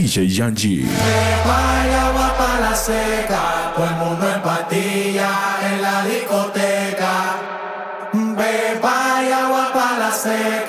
DJ Yanji. Vaya agua la seca, todo el mundo en patilla en la discoteca. Beba y agua la seca.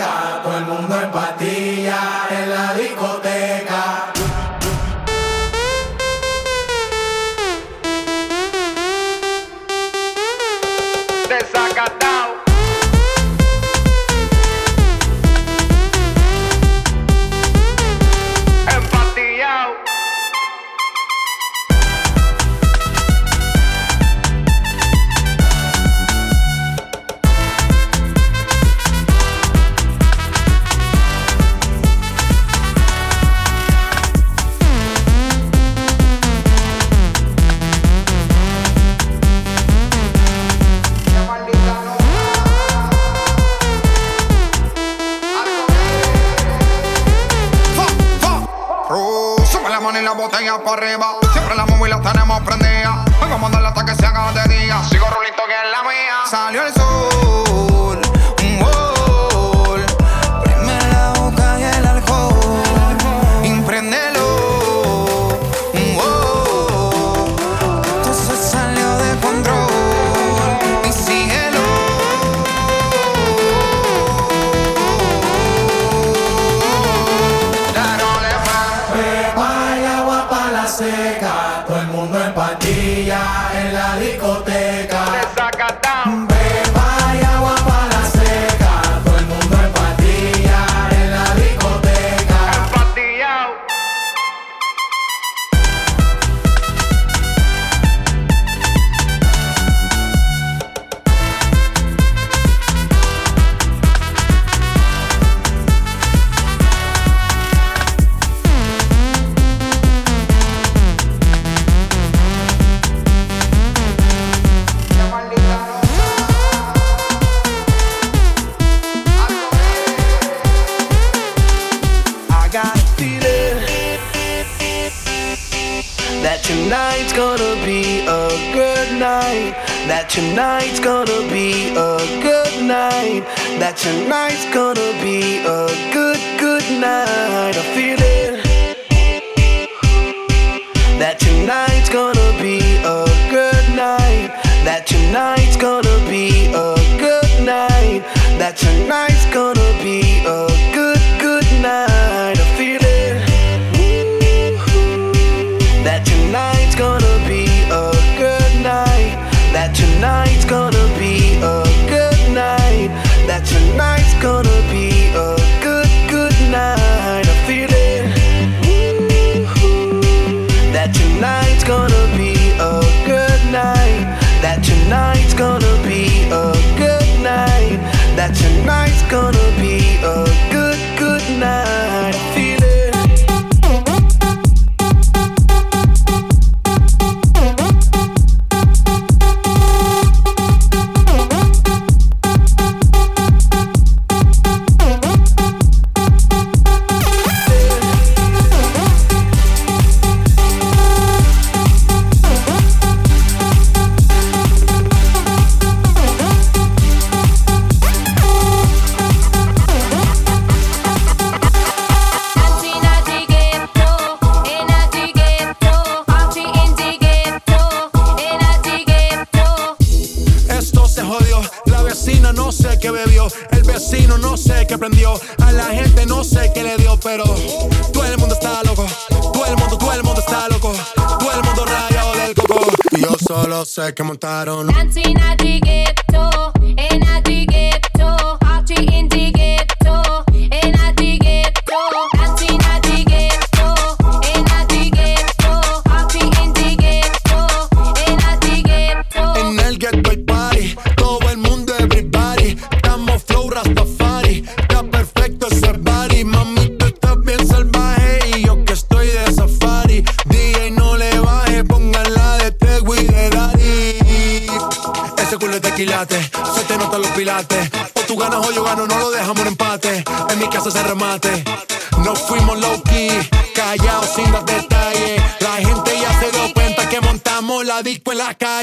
sé que montaron. Dancing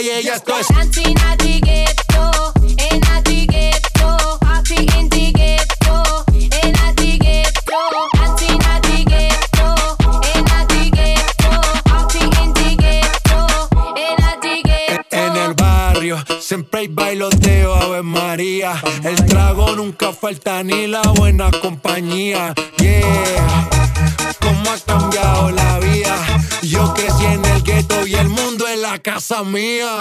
y ella esto es Siempre hay bailoteo, Ave María. El trago nunca falta ni la buena compañía. La casa mía.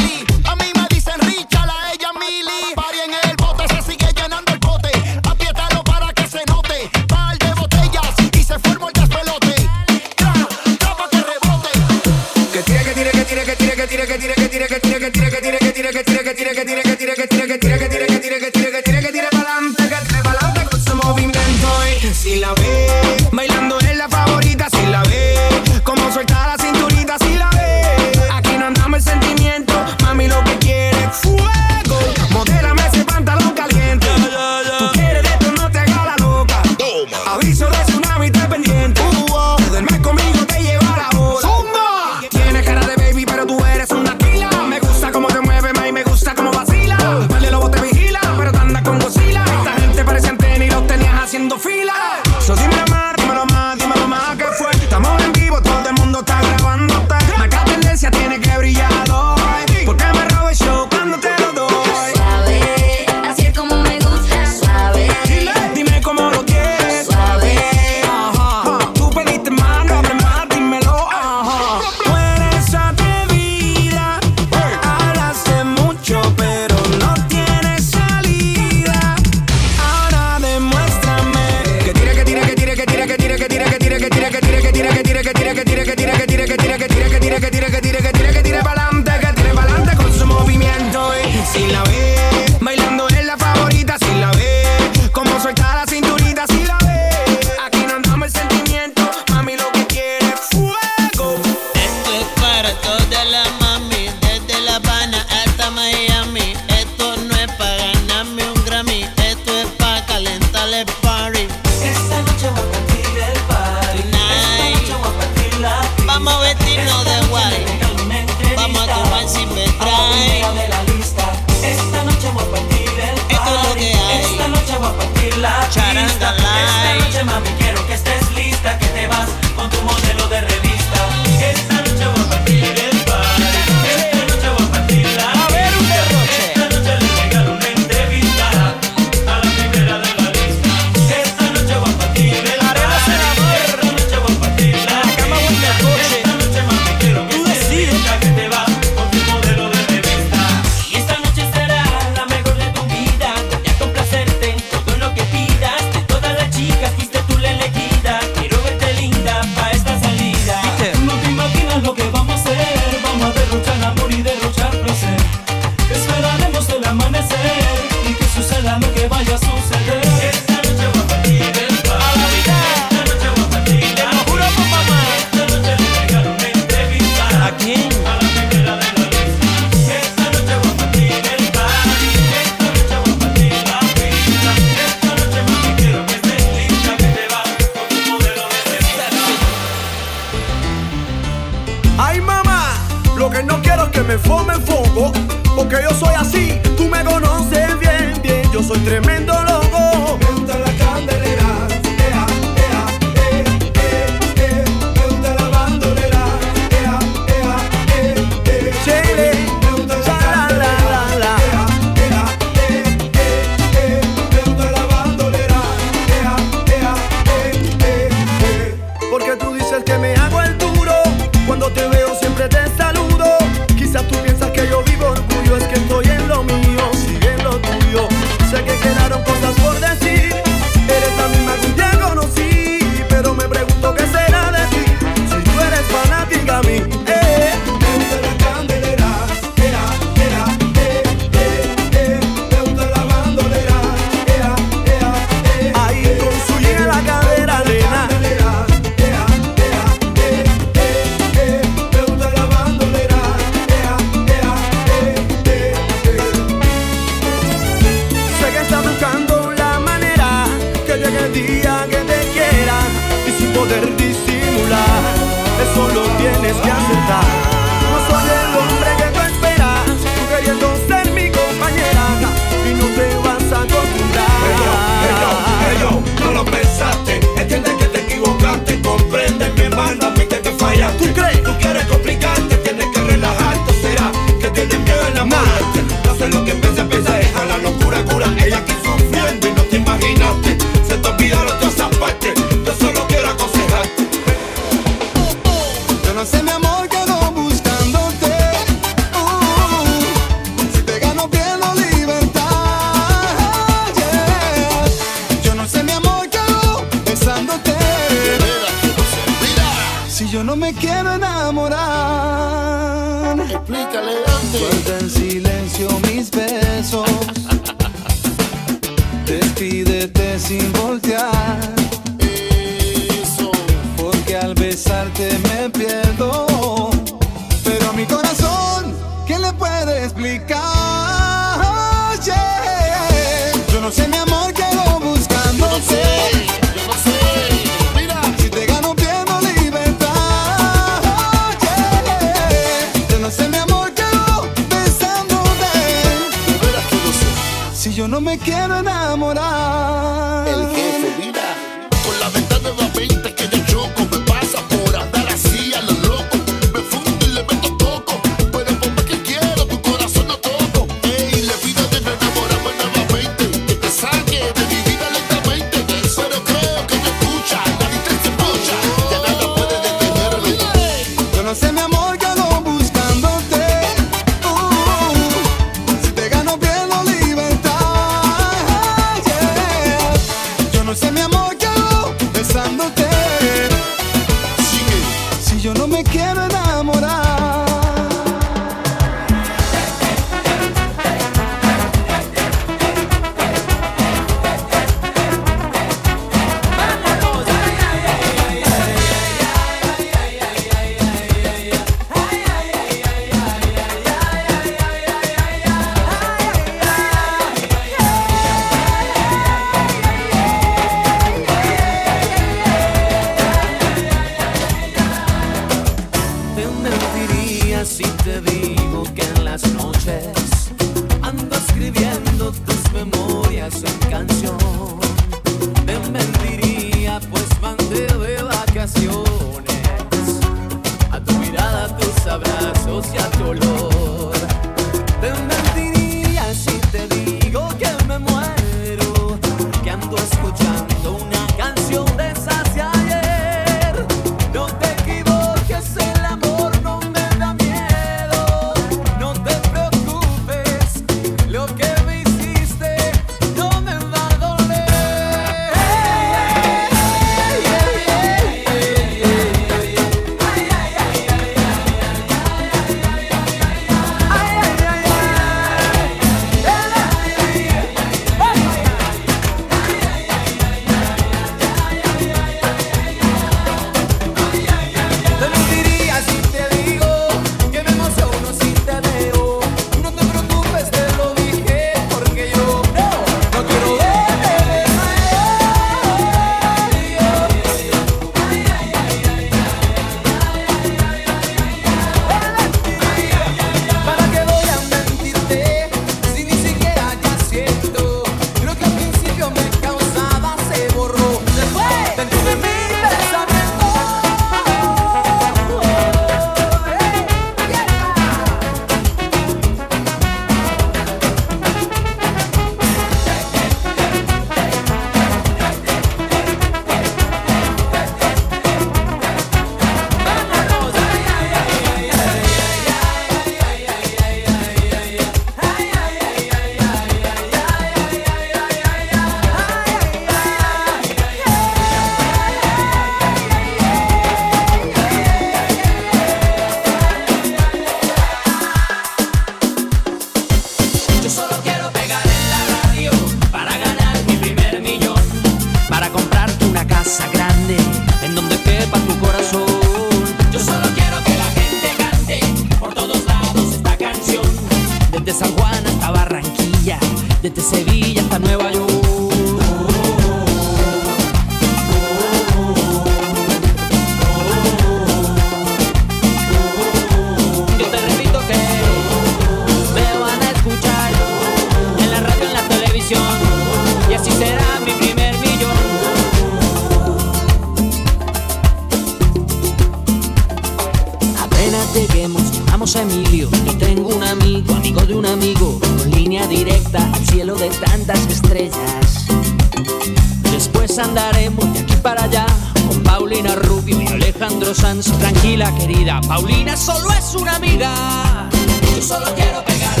Alejandro Sanz, tranquila querida, Paulina solo es una amiga. Yo solo quiero pegar.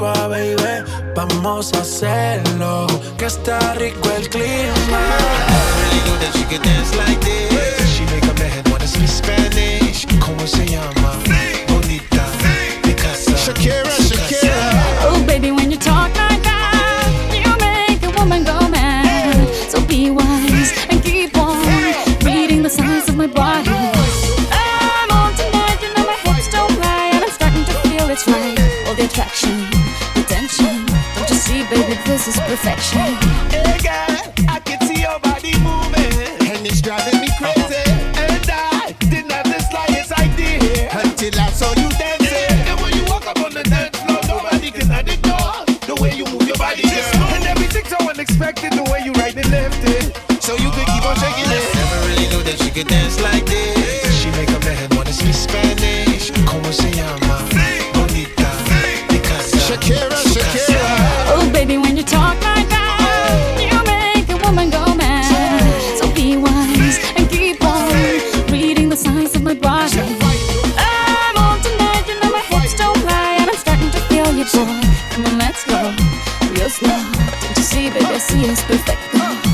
Vamos a hacerlo, que está rico el clima. I really know that she can dance like this. She make a man wanna speak Spanish. ¿Cómo se llama? Bonita. De casa. Shakira. this is perfection. Hey girl, I can see your body moving, and it's driving me crazy. And I didn't have the slightest idea until I saw you dancing. And when you walk up on the dance floor, nobody can ignore the way you move your body, girl. And everything's so unexpected, the way you right and left it, so you could keep on shaking it. Never really knew that she could dance like this. Perfect.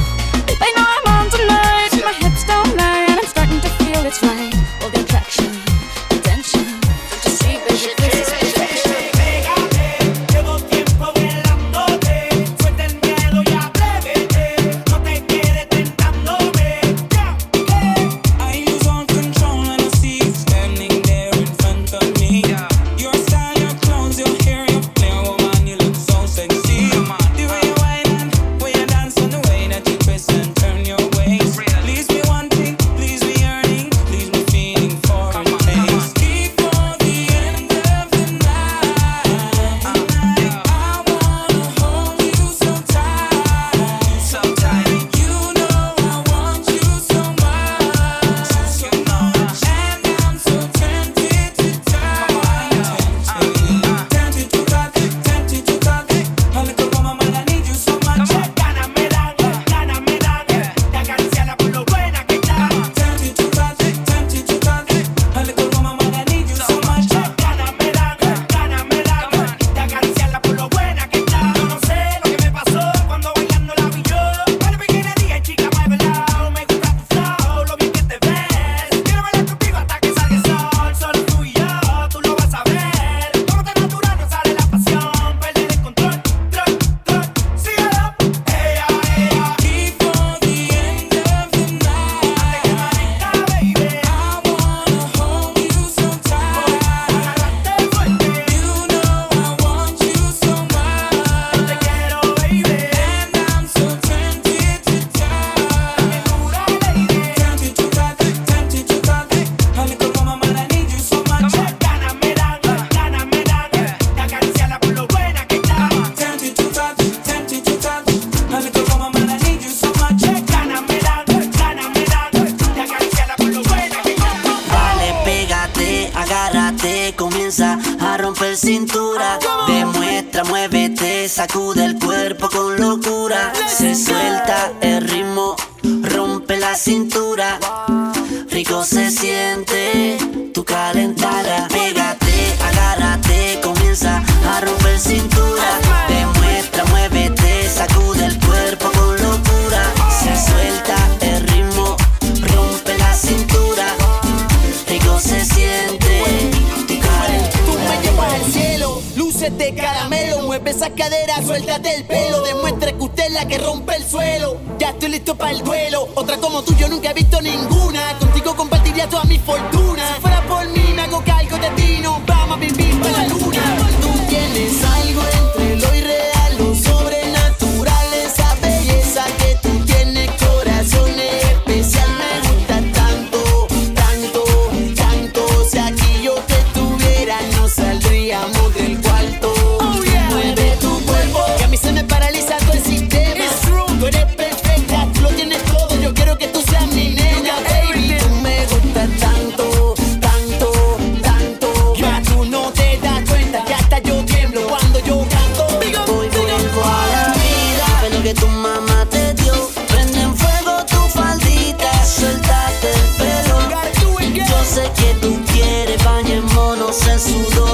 sous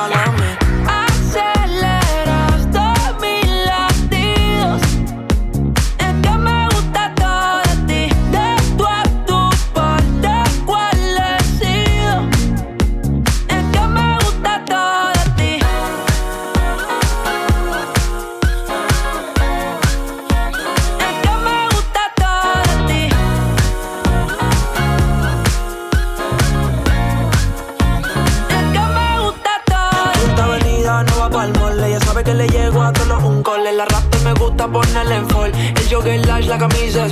camisas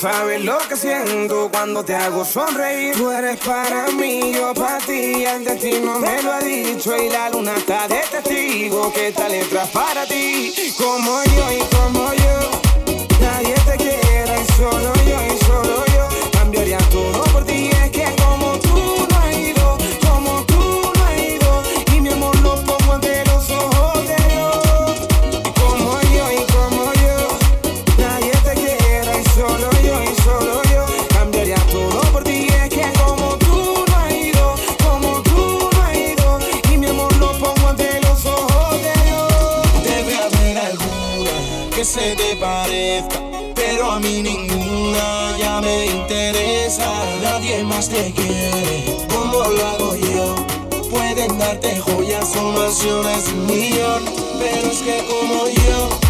sabes lo que siento cuando te hago sonreír. Tú eres para mí, yo para ti. El destino me lo ha dicho y la luna está de testigo. Que esta letra es para ti, como yo y como yo. Nadie te quiere y solo más te quiere, como lo hago yo. Pueden darte joyas o mansiones un millón, pero es que como yo.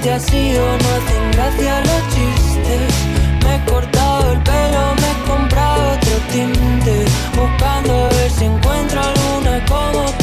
verte así o no hacen gracia los chistes. Me he cortado el pelo, me he comprado otro tinte, buscando ver si encuentro alguna como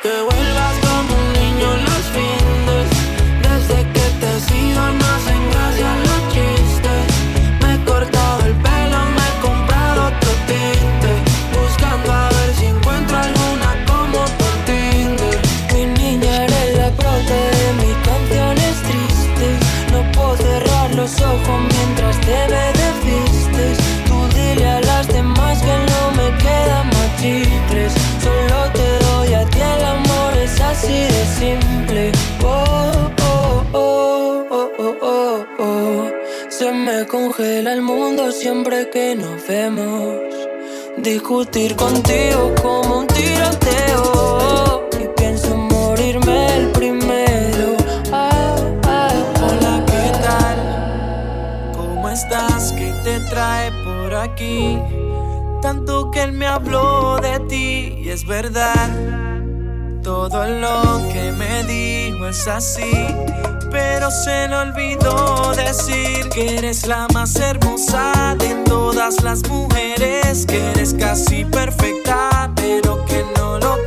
the way nos vemos. Discutir contigo como un tiroteo. Y pienso morirme el primero. Ah, ah, ah. Hola, ¿qué tal? ¿Cómo estás? ¿Qué te trae por aquí? Tanto que él me habló de ti y es verdad. Todo lo que me dijo es así pero se le olvidó decir que eres la más hermosa de todas las mujeres, que eres casi perfecta, pero que no lo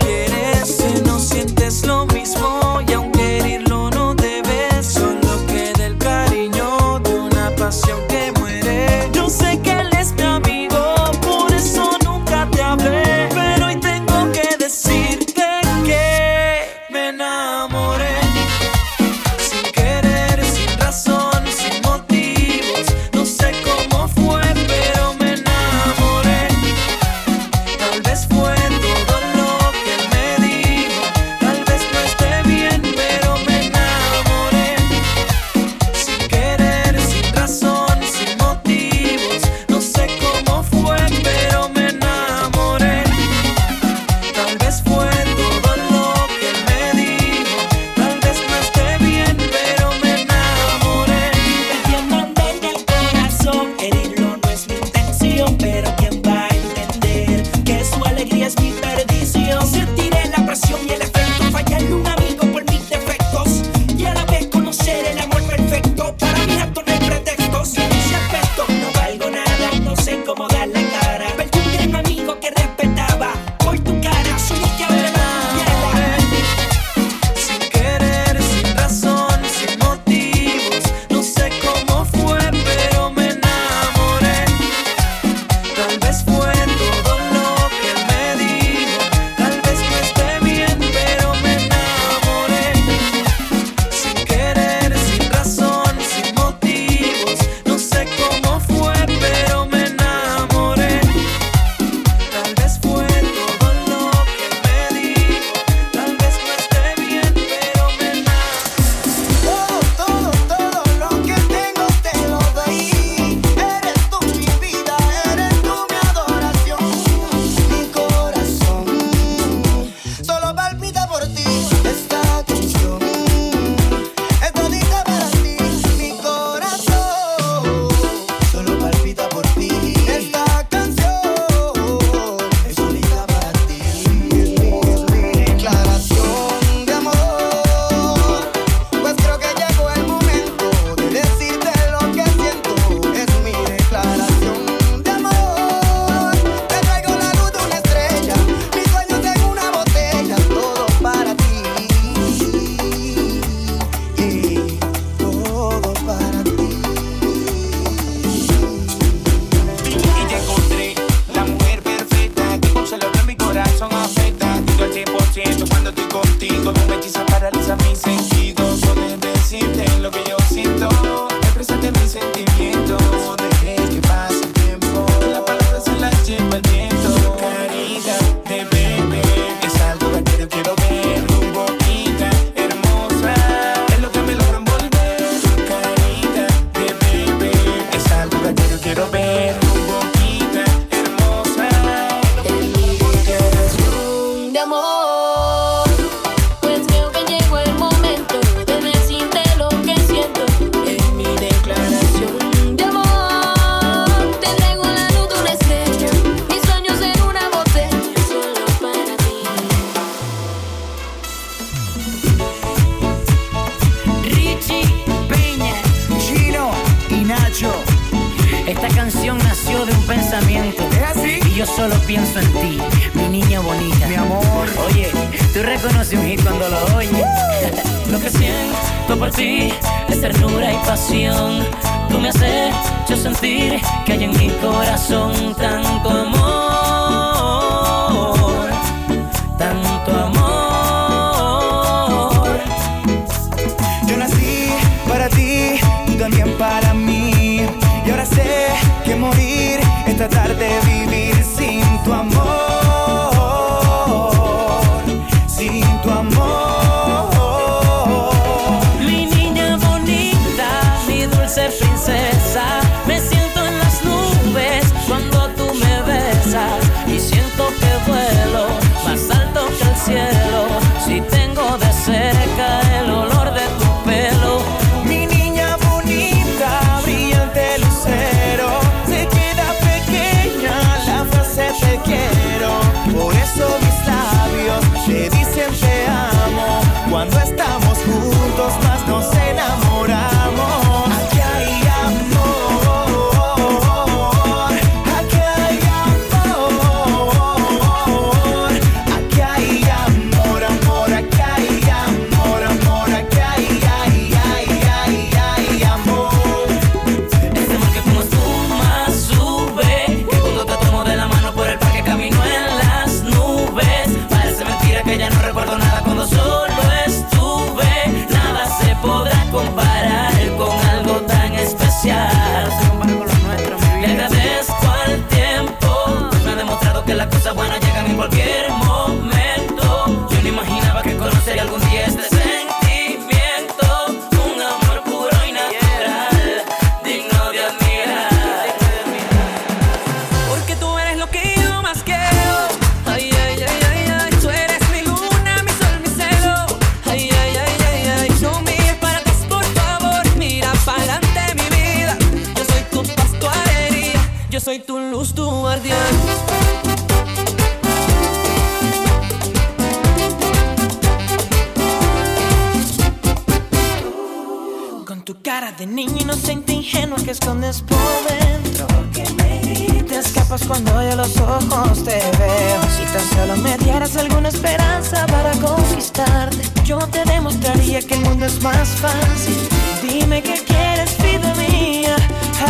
escondes por dentro. Que me Te escapas cuando yo los ojos te veo. Si tan solo me dieras alguna esperanza para conquistarte Yo te demostraría que el mundo es más fácil. Dime qué quieres, vida mía.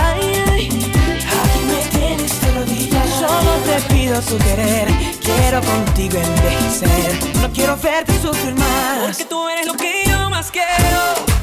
Ay, ay, aquí me tienes de rodillas Solo te pido tu querer. Quiero contigo envejecer. No quiero verte sufrir más. Porque tú eres lo que yo más quiero.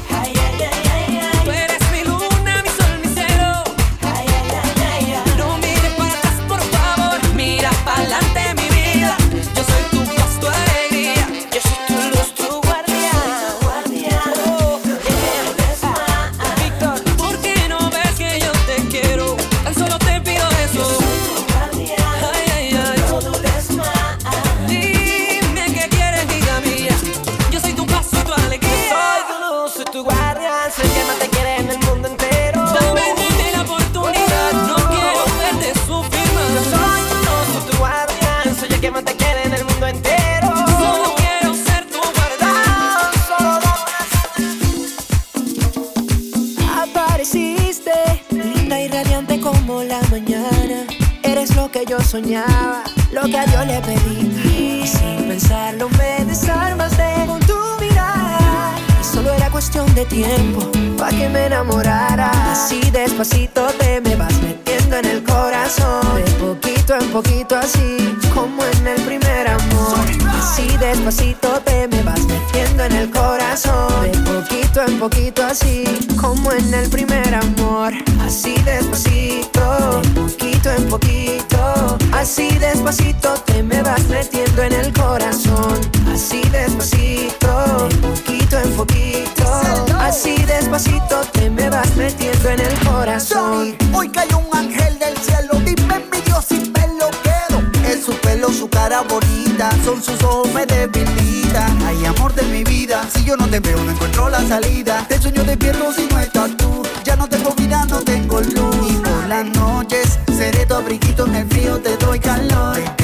de tiempo Pa' que me enamorara. Así despacito te me vas metiendo en el corazón. De poquito en poquito así Como en el primer amor. Así despacito te me vas metiendo en el corazón. De poquito en poquito así Como en el primer amor. Así despacito De poquito en poquito. Así despacito te me vas metiendo en el corazón. Así despacito, de poquito en poquito. Así despacito te me vas metiendo en el corazón. Sorry, hoy cayó un ángel del cielo, dime mi Dios si me lo quedo. Es su pelo, su cara bonita, son sus ojos me debilitan. Hay amor de mi vida, si yo no te veo no encuentro la salida. Te sueño de despierto si no estás tú, ya no tengo vida, no tengo luz. Y por las noches seré tu abriguito en el frío, te doy calor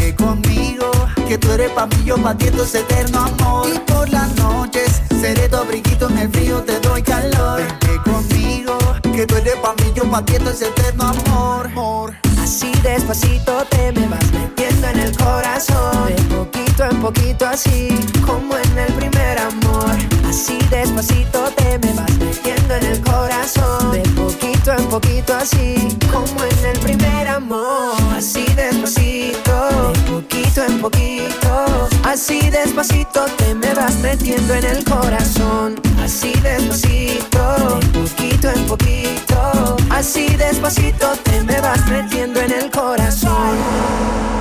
seré papillo batiendo ese eterno amor. Y por las noches seré tu abriguito en el frío, te doy calor. Vente conmigo, que tú eres papillo batiendo ese eterno amor. amor. Así despacito te me vas metiendo en el corazón. De poquito en poquito así, como en el primer amor. Así despacito te me vas metiendo en el corazón. De poquito en poquito así, como en el primer amor. Así despacito, de poquito en poquito Así despacito te me vas metiendo en el corazón. Así despacito, poquito en poquito. Así despacito te me vas metiendo en el corazón.